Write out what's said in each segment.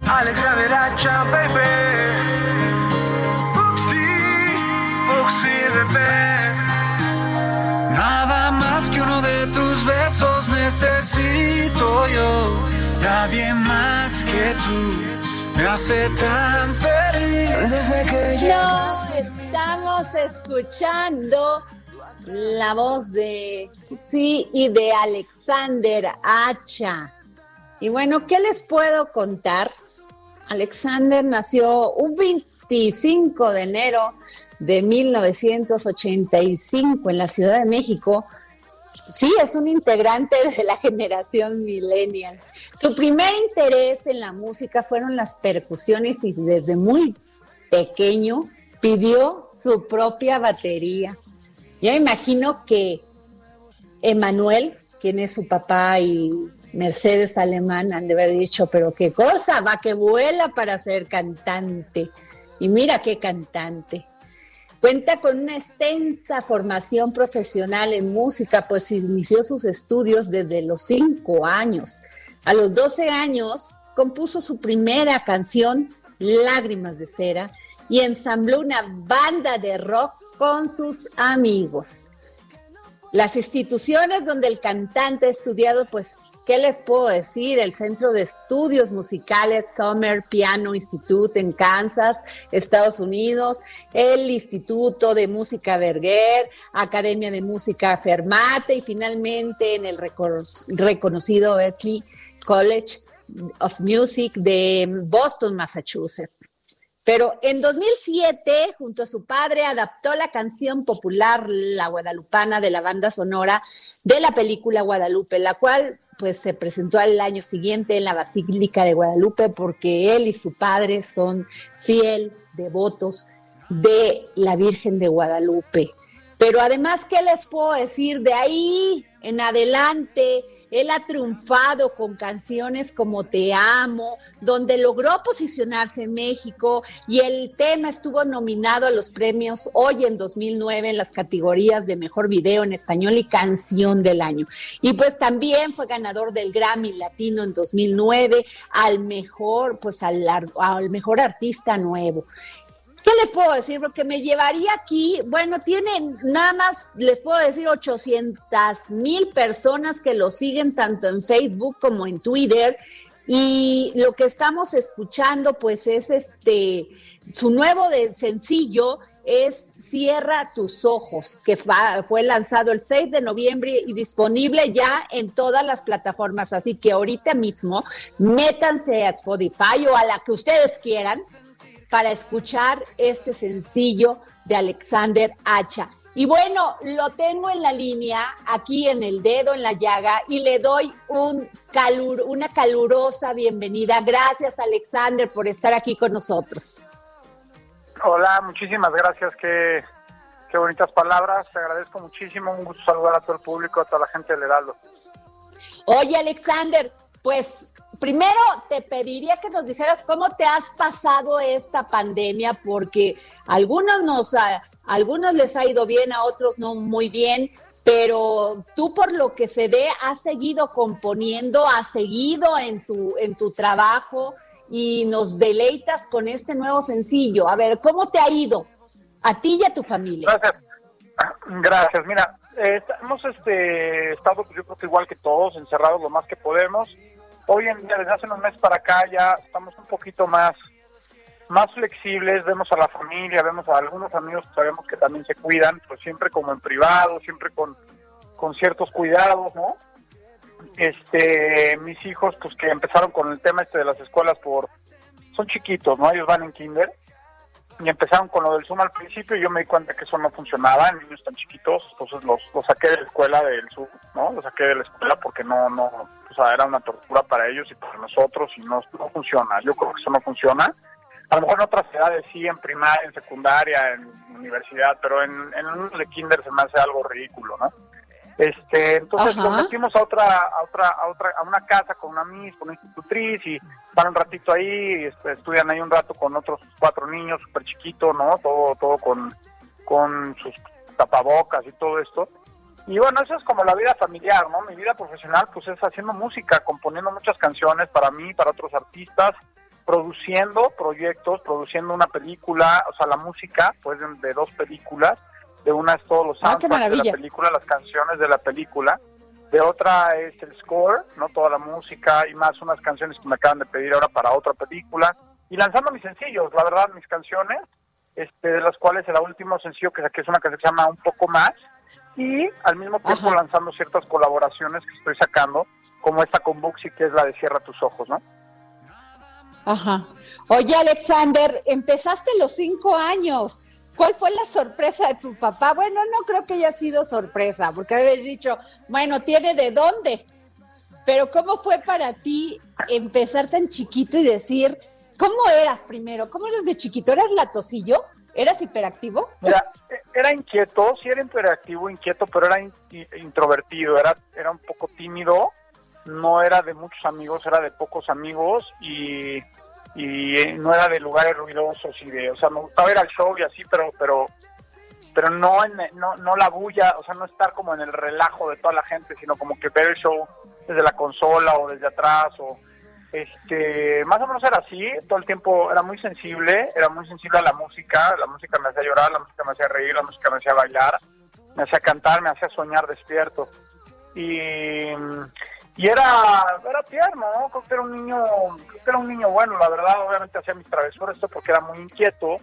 Alexander Hacha, baby. Buxi, Buxi, bebé. Nada más que uno de tus besos necesito yo. Nadie más que tú me hace tan feliz. Desde que No, estamos escuchando la voz de sí y de Alexander Hacha. Y bueno, ¿qué les puedo contar? Alexander nació un 25 de enero de 1985 en la Ciudad de México. Sí, es un integrante de la generación millennial. Su primer interés en la música fueron las percusiones y desde muy pequeño pidió su propia batería. Yo imagino que Emanuel, quien es su papá, y Mercedes Alemán han de haber dicho, pero qué cosa, va que vuela para ser cantante. Y mira qué cantante. Cuenta con una extensa formación profesional en música, pues inició sus estudios desde los cinco años. A los 12 años compuso su primera canción, Lágrimas de Cera, y ensambló una banda de rock con sus amigos. Las instituciones donde el cantante ha estudiado, pues, ¿qué les puedo decir? El Centro de Estudios Musicales Summer Piano Institute en Kansas, Estados Unidos, el Instituto de Música Berger, Academia de Música Fermate y finalmente en el reconocido Berklee College of Music de Boston, Massachusetts. Pero en 2007, junto a su padre, adaptó la canción popular La Guadalupana de la banda sonora de la película Guadalupe, la cual pues se presentó al año siguiente en la Basílica de Guadalupe porque él y su padre son fiel devotos de la Virgen de Guadalupe. Pero además, ¿qué les puedo decir? De ahí en adelante, él ha triunfado con canciones como Te Amo, donde logró posicionarse en México y el tema estuvo nominado a los premios hoy en 2009 en las categorías de Mejor Video en Español y Canción del Año. Y pues también fue ganador del Grammy Latino en 2009 al mejor, pues al, al mejor artista nuevo. ¿Qué les puedo decir? Porque me llevaría aquí, bueno, tienen nada más, les puedo decir, 800 mil personas que lo siguen tanto en Facebook como en Twitter. Y lo que estamos escuchando, pues es este, su nuevo sencillo es Cierra tus ojos, que fue lanzado el 6 de noviembre y disponible ya en todas las plataformas. Así que ahorita mismo métanse a Spotify o a la que ustedes quieran para escuchar este sencillo de Alexander Hacha. Y bueno, lo tengo en la línea, aquí en el dedo, en la llaga, y le doy un calur, una calurosa bienvenida. Gracias, Alexander, por estar aquí con nosotros. Hola, muchísimas gracias. Qué, qué bonitas palabras. Te agradezco muchísimo. Un gusto saludar a todo el público, a toda la gente del Heraldo. Oye, Alexander, pues primero te pediría que nos dijeras cómo te has pasado esta pandemia, porque algunos nos, a, algunos les ha ido bien, a otros no muy bien, pero tú por lo que se ve has seguido componiendo, has seguido en tu, en tu trabajo y nos deleitas con este nuevo sencillo. A ver, ¿cómo te ha ido a ti y a tu familia? Gracias. Gracias. Mira, eh, hemos este, estado, pues, yo creo que igual que todos, encerrados lo más que podemos hoy en día, desde hace unos meses para acá, ya estamos un poquito más, más flexibles, vemos a la familia, vemos a algunos amigos que sabemos que también se cuidan, pues siempre como en privado, siempre con, con ciertos cuidados, ¿no? Este, mis hijos, pues que empezaron con el tema este de las escuelas por, son chiquitos, ¿no? Ellos van en kinder, y empezaron con lo del Zoom al principio y yo me di cuenta que eso no funcionaba niños tan chiquitos, entonces los, los saqué de la escuela del Zoom, ¿no? Los saqué de la escuela porque no, no, sea, era una tortura para ellos y para nosotros y no, no funciona. Yo creo que eso no funciona. A lo mejor en otras edades sí, en primaria, en secundaria, en universidad, pero en, en unos de kinder se me hace algo ridículo, ¿no? Este, entonces Ajá. nos metimos a otra, a otra, a otra, a una casa con una miss, con una institutriz y van un ratito ahí, este, estudian ahí un rato con otros cuatro niños súper chiquitos, ¿no? Todo, todo con, con sus tapabocas y todo esto. Y bueno, eso es como la vida familiar, ¿no? Mi vida profesional pues es haciendo música, componiendo muchas canciones para mí, para otros artistas, produciendo proyectos, produciendo una película, o sea, la música, pues de, de dos películas, de una es todos los Ah, de la película, las canciones de la película, de otra es el score, no toda la música y más unas canciones que me acaban de pedir ahora para otra película y lanzando mis sencillos, la verdad, mis canciones, este, de las cuales el último sencillo que saqué es una canción que se llama Un poco más y al mismo tiempo Ajá. lanzando ciertas colaboraciones que estoy sacando, como esta con Buxi que es la de Cierra tus ojos, ¿no? Ajá. Oye, Alexander, empezaste los cinco años. ¿Cuál fue la sorpresa de tu papá? Bueno, no creo que haya sido sorpresa, porque haber dicho, bueno, tiene de dónde. Pero ¿cómo fue para ti empezar tan chiquito y decir, ¿cómo eras primero? ¿Cómo eras de chiquito? ¿Eras latosillo? ¿Eras hiperactivo? Mira, era inquieto, sí era interactivo, inquieto, pero era in- introvertido, era, era un poco tímido, no era de muchos amigos, era de pocos amigos y, y eh, no era de lugares ruidosos y de, o sea, me gustaba ir al show y así, pero, pero, pero no, en, no, no la bulla, o sea, no estar como en el relajo de toda la gente, sino como que ver el show desde la consola o desde atrás o este más o menos era así todo el tiempo era muy sensible era muy sensible a la música la música me hacía llorar la música me hacía reír la música me hacía bailar me hacía cantar me hacía soñar despierto. Y y era era tierno ¿no? creo que era un niño creo que era un niño bueno la verdad obviamente hacía mis travesuras esto porque era muy inquieto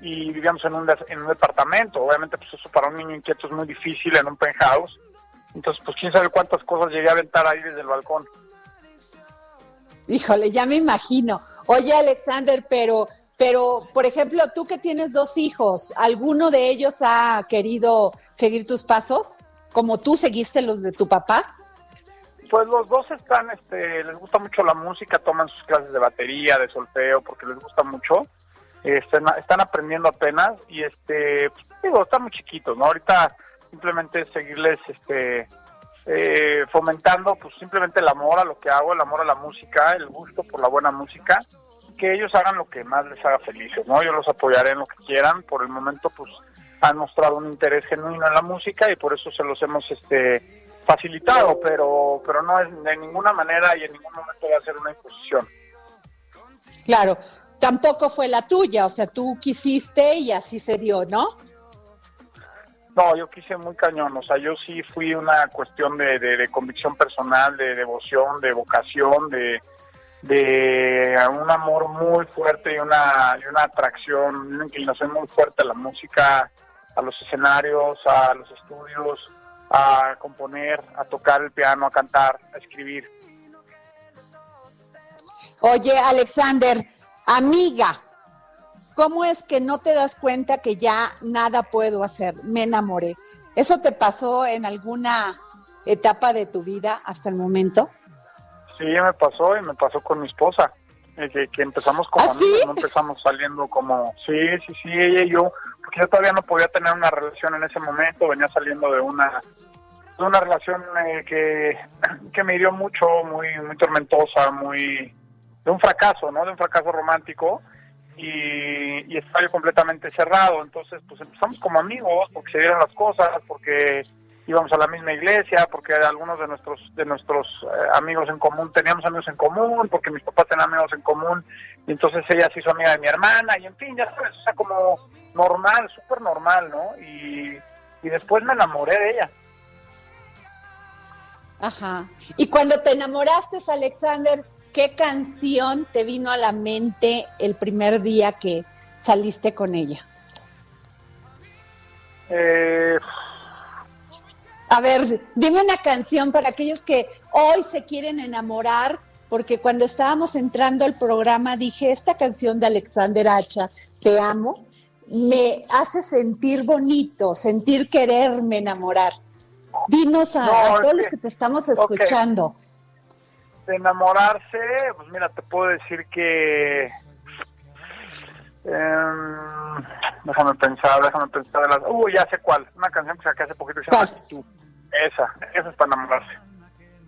y vivíamos en un, en un departamento obviamente pues eso para un niño inquieto es muy difícil en un penthouse. Entonces pues quién sabe cuántas cosas llegué a aventar ahí desde el balcón Híjole, ya me imagino. Oye, Alexander, pero, pero, por ejemplo, tú que tienes dos hijos, ¿alguno de ellos ha querido seguir tus pasos? Como tú seguiste los de tu papá. Pues los dos están, este, les gusta mucho la música, toman sus clases de batería, de solfeo, porque les gusta mucho. Na- están aprendiendo apenas y, este, pues, digo, están muy chiquitos, ¿no? Ahorita simplemente es seguirles, este, eh, fomentando, pues simplemente el amor a lo que hago, el amor a la música, el gusto por la buena música, que ellos hagan lo que más les haga felices, ¿no? Yo los apoyaré en lo que quieran. Por el momento, pues, han mostrado un interés genuino en la música y por eso se los hemos, este, facilitado, pero pero no es de ninguna manera y en ningún momento va a ser una imposición. Claro, tampoco fue la tuya, o sea, tú quisiste y así se dio, ¿no? No, yo quise muy cañón, o sea, yo sí fui una cuestión de, de, convicción personal, de devoción, de vocación, de, de un amor muy fuerte y una, y una atracción, una inclinación muy fuerte a la música, a los escenarios, a los estudios, a componer, a tocar el piano, a cantar, a escribir. Oye, Alexander, amiga, ¿cómo es que no te das cuenta que ya nada puedo hacer? Me enamoré. ¿Eso te pasó en alguna etapa de tu vida hasta el momento? Sí, me pasó y me pasó con mi esposa, eh, que, que empezamos como ¿Ah, sí? amigos, no empezamos saliendo como, sí, sí, sí, ella y yo, porque yo todavía no podía tener una relación en ese momento, venía saliendo de una de una relación eh, que, que me hirió mucho, muy, muy tormentosa, muy de un fracaso, ¿no? De un fracaso romántico y, y estaba yo completamente cerrado, entonces pues empezamos como amigos, porque se dieron las cosas, porque íbamos a la misma iglesia, porque algunos de nuestros de nuestros eh, amigos en común teníamos amigos en común, porque mis papás tenían amigos en común, y entonces ella se hizo amiga de mi hermana, y en fin, ya sabes, o sea, como normal, súper normal, ¿no? Y, y después me enamoré de ella. Ajá. Y cuando te enamoraste, Alexander, ¿qué canción te vino a la mente el primer día que saliste con ella? Eh, A ver, dime una canción para aquellos que hoy se quieren enamorar, porque cuando estábamos entrando al programa dije, esta canción de Alexander Hacha, Te amo, me hace sentir bonito, sentir quererme enamorar. Dinos a, No, a es todos los que- te estamos escuchando. De enamorarse, pues mira, te puedo decir que... em, déjame pensar, déjame pensar. De las, uh, ya sé cuál. Una canción que saqué hace poquito que se llama tú. Esa, esa es para enamorarse.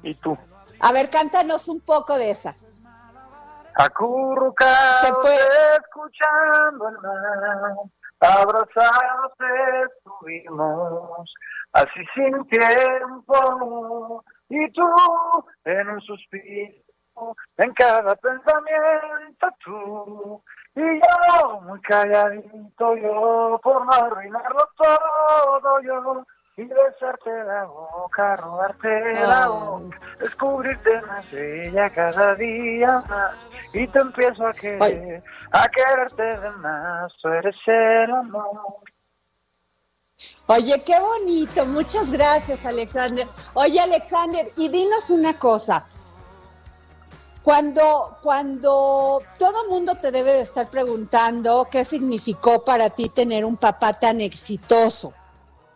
¿Y tú? A ver, cántanos un poco de esa. Acurrucados escuchando el mar, abrazados estuvimos, así sin tiempo, y tú en un suspiro, en cada pensamiento tú, y yo muy calladito yo, por no arruinarlo todo yo, y besarte la boca, robarte la boca, descubrirte más bella cada día más. Y te empiezo a querer, a quererte de más, tú eres el amor. Oye, qué bonito. Muchas gracias, Alexander. Oye, Alexander, y dinos una cosa. Cuando, cuando todo mundo te debe de estar preguntando qué significó para ti tener un papá tan exitoso,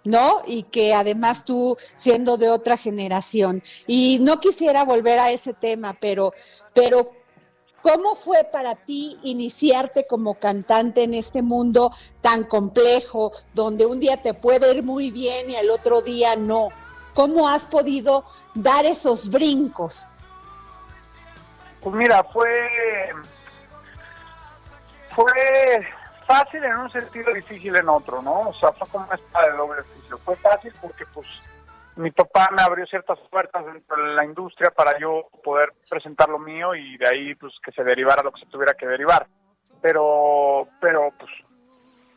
¿no? Y que además tú siendo de otra generación. Y no quisiera volver a ese tema, pero, pero ¿cómo fue para ti iniciarte como cantante en este mundo tan complejo, donde un día te puede ir muy bien y al otro día no? ¿Cómo has podido dar esos brincos? Pues mira, fue fue fácil en un sentido, difícil en otro, ¿no? O sea, fue como una espada de doble filo. Fue fácil porque, pues, mi papá me abrió ciertas puertas dentro de la industria para yo poder presentar lo mío y de ahí, pues, que se derivara lo que se tuviera que derivar. Pero, pero, pues,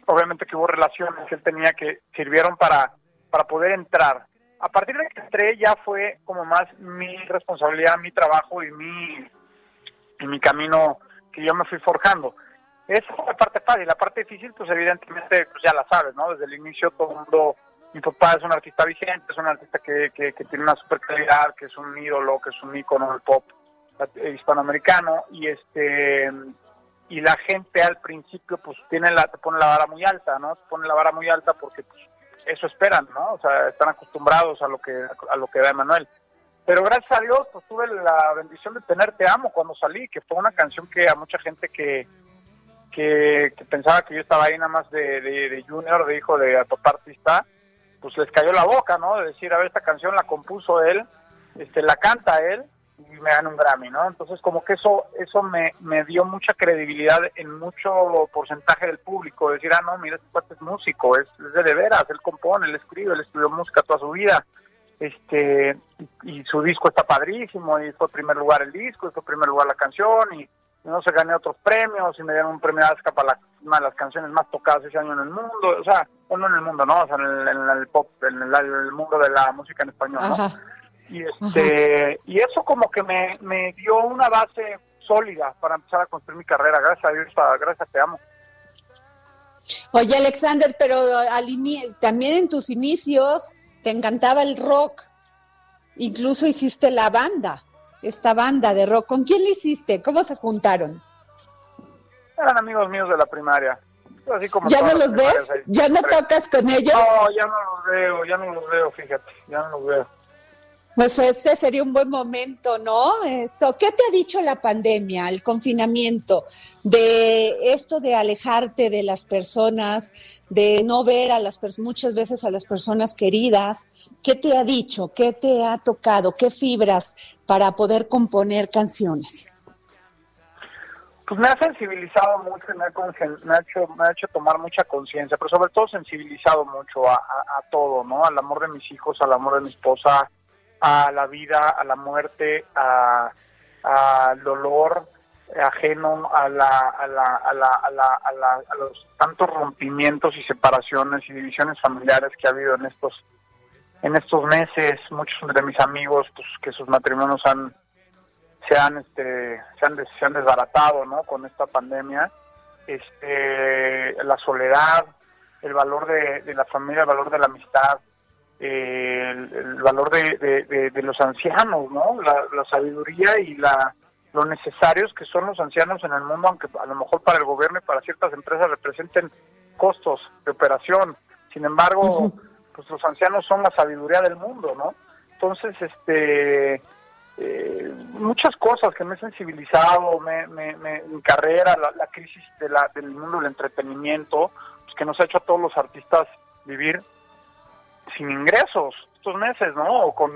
obviamente que hubo relaciones que él tenía que sirvieron para, para poder entrar. A partir de que entré ya fue como más mi responsabilidad, mi trabajo y mi, y mi camino que yo me fui forjando. Esa fue la parte fácil, la parte difícil, pues evidentemente pues ya la sabes, ¿no? Desde el inicio todo el mundo, mi papá es un artista vigente, es un artista que, que, que tiene una super calidad, que es un ídolo, que es un ícono del pop hispanoamericano y este y la gente al principio pues tiene la te pone la vara muy alta, ¿no? Te pone la vara muy alta porque pues, eso esperan, ¿no? O sea, están acostumbrados a lo que a lo que da Emanuel. Pero gracias a Dios pues tuve la bendición de tener Te amo cuando salí, que fue una canción que a mucha gente que que, pensaba que yo estaba ahí nada más de, de, junior, de hijo de top artista, pues les cayó la boca, ¿no? De decir, a ver, esta canción la compuso él, este, la canta él y me dan un Grammy, ¿no? Entonces como que eso eso me, me dio mucha credibilidad en mucho porcentaje del público, decir, ah, no, mira, este cuate es músico, es, es de, de veras, él compone, él escribe, él estudió música toda su vida, este y, su disco está padrísimo, y fue primer lugar el disco, y fue primer lugar la canción, y no se gané otros premios, y me dieron un premio ASCA para la, de las canciones más tocadas ese año en el mundo, o sea, o no en el mundo, no, o sea, en el, en el pop, en el, el mundo de la música en español, ¿no? Ajá. y este y eso como que me, me dio una base sólida para empezar a construir mi carrera gracias a Dios gracias te amo Oye, Alexander, pero al también en tus inicios te encantaba el rock. Incluso hiciste la banda, esta banda de rock. ¿Con quién la hiciste? ¿Cómo se juntaron? eran amigos míos de la primaria así como ¿Ya no los ves? ¿Ya no tocas con ellos? no ya no los veo ya no los veo fíjate ya no los veo Pues este sería un buen momento, ¿no? Esto, ¿qué te ha dicho la pandemia, el confinamiento, de esto de alejarte de las personas, de no ver a las muchas veces a las personas queridas? ¿Qué te ha dicho? ¿Qué te ha tocado? ¿Qué fibras para poder componer canciones? Pues me ha sensibilizado mucho y me ha, me ha hecho me ha hecho tomar mucha conciencia pero sobre todo sensibilizado mucho a, a- a todo no al amor de mis hijos al amor de mi esposa a la vida a la muerte a al dolor ajeno a la a la a la a la a, la- a los tantos rompimientos y separaciones y divisiones familiares que ha habido en estos en estos meses. Muchos de mis amigos pues que sus matrimonios han se han este se han, se han desbaratado no con esta pandemia. Este la soledad el valor de, de la familia el valor de la amistad eh, el, el valor de, de- los ancianos no la, la sabiduría y la lo necesarios que son los ancianos en el mundo aunque a lo mejor para el gobierno y para ciertas empresas representen costos de operación. Sin embargo pues los ancianos son la sabiduría del mundo no entonces este eh, muchas cosas que me he sensibilizado, me, me, mi carrera, la, crisis de la, del mundo del entretenimiento, pues que nos ha hecho a todos los artistas vivir sin ingresos estos meses, ¿no? O con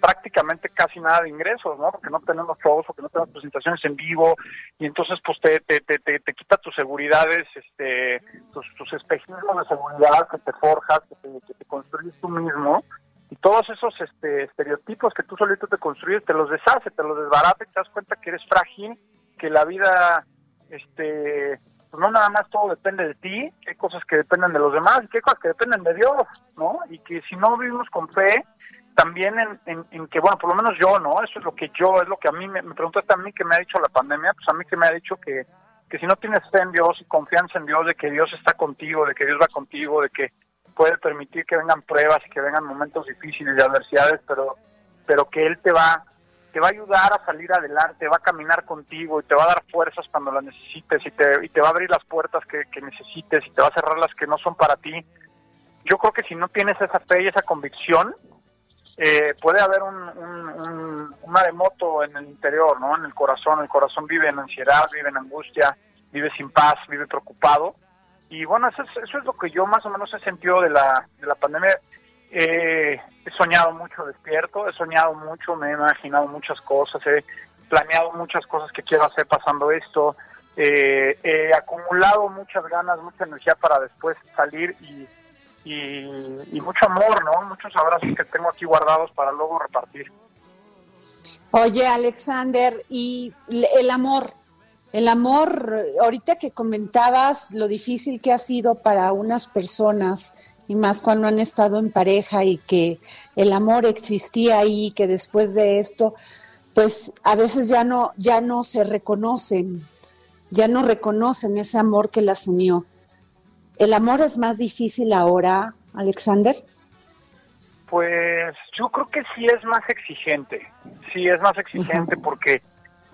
prácticamente casi nada de ingresos, ¿no? Porque no tenemos shows o que no tenemos presentaciones en vivo y entonces pues te, te, te, te, quita tus seguridades, este, tus, tus espejismos de seguridad que te forjas, que te, que te construyes tú mismo y todos esos este, estereotipos que tú solito te construyes te los deshace, te los desbarata y te das cuenta que eres frágil, que la vida, este, pues no nada más todo depende de ti, hay cosas que dependen de los demás y hay cosas que dependen de Dios, ¿no? Y que si no vivimos con fe, también en, en, que, bueno, por lo menos yo, ¿no? Eso es lo que yo, es lo que a mí me, me preguntaste a mí que me ha dicho la pandemia, pues a mí que me ha dicho que, que si no tienes fe en Dios y confianza en Dios, de que Dios está contigo, de que Dios va contigo, de que puede permitir que vengan pruebas y que vengan momentos difíciles y adversidades, pero, pero que Él te va, te va a ayudar a salir adelante, va a caminar contigo y te va a dar fuerzas cuando las necesites y te, y te va a abrir las puertas que, necesites y te va a cerrar las que no son para ti. Yo creo que si no tienes esa fe y esa convicción, eh, puede haber un, un, maremoto en el interior, ¿no? En el corazón. El corazón vive en ansiedad, vive en angustia, vive sin paz, vive preocupado. Y bueno, eso es, eso es lo que yo más o menos he sentido de la, de la pandemia. Eh, he soñado mucho despierto, he soñado mucho, me he imaginado muchas cosas, he planeado muchas cosas que quiero hacer pasando esto. Eh, he acumulado muchas ganas, mucha energía para después salir y y, mucho amor, ¿no? Muchos abrazos que tengo aquí guardados para luego repartir. Oye, Alexander, y el amor, el amor, ahorita que comentabas lo difícil que ha sido para unas personas, y más cuando han estado en pareja y que el amor existía ahí, que después de esto, pues a veces ya no, ya no se reconocen, ya no reconocen ese amor que las unió. ¿El amor es más difícil ahora, Alexander? Pues yo creo que sí es más exigente, sí es más exigente porque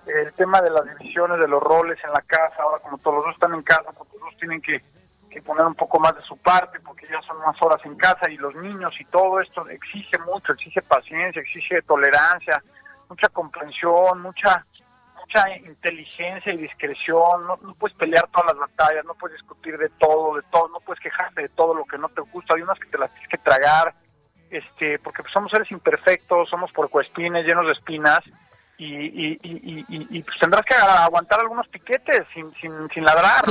el tema de las divisiones, de los roles en la casa, ahora como todos los dos están en casa, pues todos tienen que, que, poner un poco más de su parte porque ya son más horas en casa y los niños y todo esto exige mucho, exige paciencia, exige tolerancia, mucha comprensión, mucha mucha inteligencia y discreción, no, puedes pelear todas las batallas, no puedes discutir de todo, de todo, no puedes quejarte de todo lo que no te gusta, hay unas que te las tienes que tragar, este, porque pues, somos seres imperfectos, somos porcoespines, llenos de espinas, y, y, y, pues tendrás que aguantar algunos piquetes sin, sin, sin ladrar.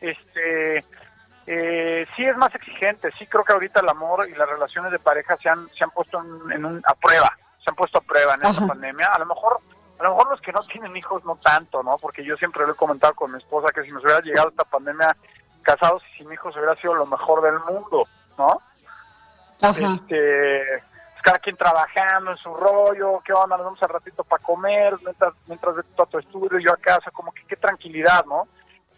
Este, eh, sí es más exigente, sí creo que ahorita el amor y las relaciones de pareja se han, se han puesto en, un, a prueba, se han puesto a prueba en esta pandemia. A lo mejor a lo mejor los que no tienen hijos no tanto, ¿no? Porque yo siempre lo he comentado con mi esposa que si nos hubiera llegado esta pandemia casados y sin hijos hubiera sido lo mejor del mundo, ¿no? Ajá. Este, cada quien trabajando en su rollo, qué onda, nos vamos al ratito para comer, mientras, mientras ves a tu estudio, yo a casa, como que qué tranquilidad, ¿no?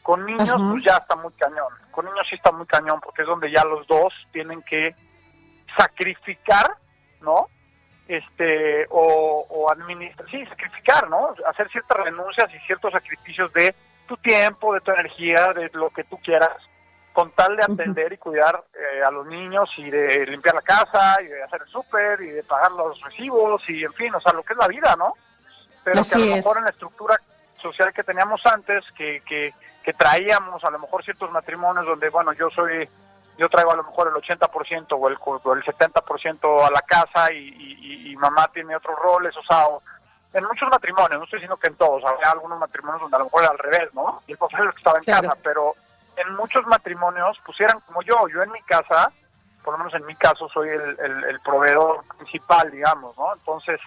Con niños, pues ya está muy cañón. Con niños sí está muy cañón, porque es donde ya los dos tienen que sacrificar, ¿no? este o, o administrar, sí, sacrificar, ¿no? Hacer ciertas renuncias y ciertos sacrificios de tu tiempo, de tu energía, de lo que tú quieras, con tal de atender y cuidar eh, a los niños y de limpiar la casa y de hacer el súper y de pagar los recibos y en fin, o sea, lo que es la vida, ¿no? Pero que a lo mejor en la estructura social que teníamos antes, que, que, que traíamos a lo mejor ciertos matrimonios donde, bueno, yo soy yo traigo a lo mejor el 80% o el, o el 70% a la casa y, y, mamá tiene otros roles, o sea, en muchos matrimonios, no estoy diciendo que en todos, había algunos matrimonios donde a lo mejor era al revés, ¿no? Y el papá era el que estaba en casa, pero en muchos matrimonios pusieran como yo, yo en mi casa, por lo menos en mi caso, soy el, el, proveedor principal, digamos, ¿no? Entonces,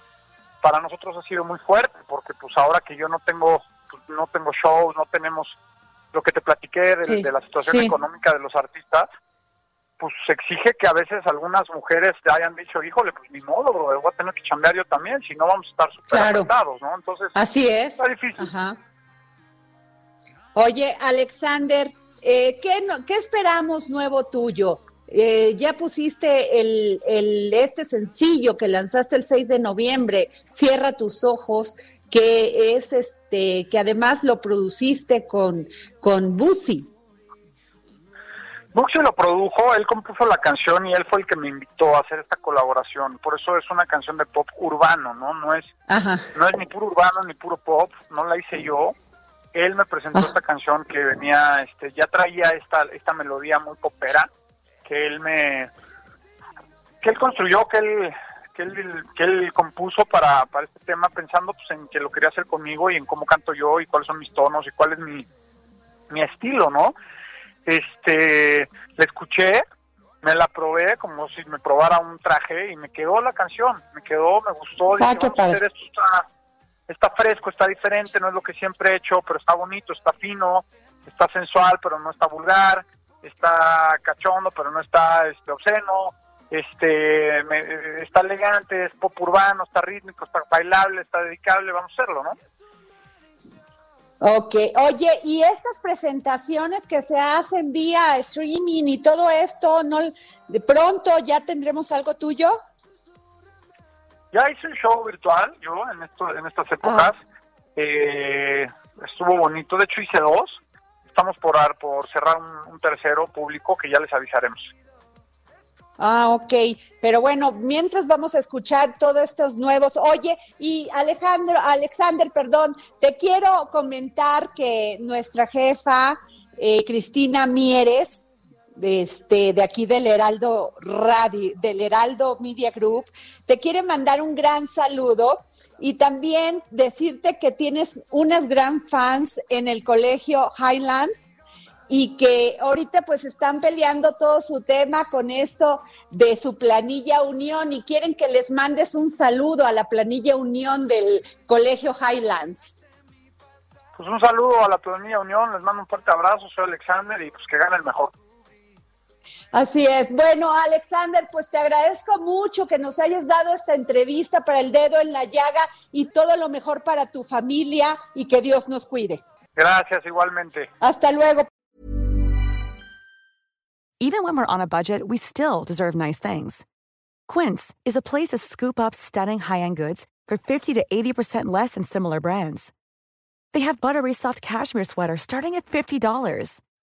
para nosotros ha sido muy fuerte, porque pues ahora que yo no tengo, pues, no tengo shows, no tenemos lo que te platiqué de, la situación económica de los artistas, pues se exige que a veces algunas mujeres te hayan dicho, híjole, pues ni modo, bro, voy a tener que chambear yo también, si no vamos a estar súper claro. ¿no? Entonces, así es. Está difícil. Oye, Alexander, eh, ¿qué, ¿qué esperamos nuevo tuyo? Eh, ya pusiste el, el, este sencillo que lanzaste el 6 de noviembre, Cierra tus ojos, que es este, que además lo produciste con, con Busi. Buxi lo produjo, él compuso la canción y él fue el que me invitó a hacer esta colaboración. Por eso es una canción de pop urbano, ¿no? No es, no es ni puro urbano ni puro pop, no la hice yo. Él me presentó esta canción que venía, este, ya traía esta, esta melodía muy popera, que él me, que él construyó, que él, que él, que él compuso para, para este tema, pensando pues en que lo quería hacer conmigo y en cómo canto yo y cuáles son mis tonos y cuál es mi, mi estilo, ¿no? este, la escuché, me la probé como si me probara un traje y me quedó la canción, me quedó, me gustó, ah, esto está, está fresco, está diferente, no es lo que siempre he hecho, pero está bonito, está fino, está sensual, pero no está vulgar, está cachondo, pero no está este, obsceno, este, está elegante, es pop urbano, está rítmico, está bailable, está dedicable, vamos a hacerlo, ¿no? Ok, oye, y estas presentaciones que se hacen vía streaming y todo esto, ¿no? ¿De pronto ya tendremos algo tuyo? Ya hice un show virtual yo en, esto, en estas épocas. Eh, estuvo bonito, de hecho hice dos. Estamos por, por cerrar un tercero público que ya les avisaremos. Ah, ok. Pero bueno, mientras vamos a escuchar todos estos nuevos. Oye, y Alejandro, Alexander, perdón, te quiero comentar que nuestra jefa, eh, Cristina Mieres, de, este, de aquí del Heraldo Radio, del Heraldo Media Group, te quiere mandar un gran saludo y también decirte que tienes unas gran fans en el colegio Highlands y que ahorita pues están peleando todo su tema con esto de su planilla Unión y quieren que les mandes un saludo a la planilla Unión del Colegio Highlands. Pues un saludo a la planilla Unión, les mando un fuerte abrazo, soy Alexander y pues que gane el mejor. Así es. Bueno, Alexander, pues te agradezco mucho que nos hayas dado esta entrevista para el dedo en la llaga y todo lo mejor para tu familia y que Dios nos cuide. Gracias, igualmente. Hasta luego. Even when we're on a budget, we still deserve nice things. Quince is a place to scoop up stunning high-end goods for 50 to 80% less than similar brands. They have buttery soft cashmere sweaters starting at $50,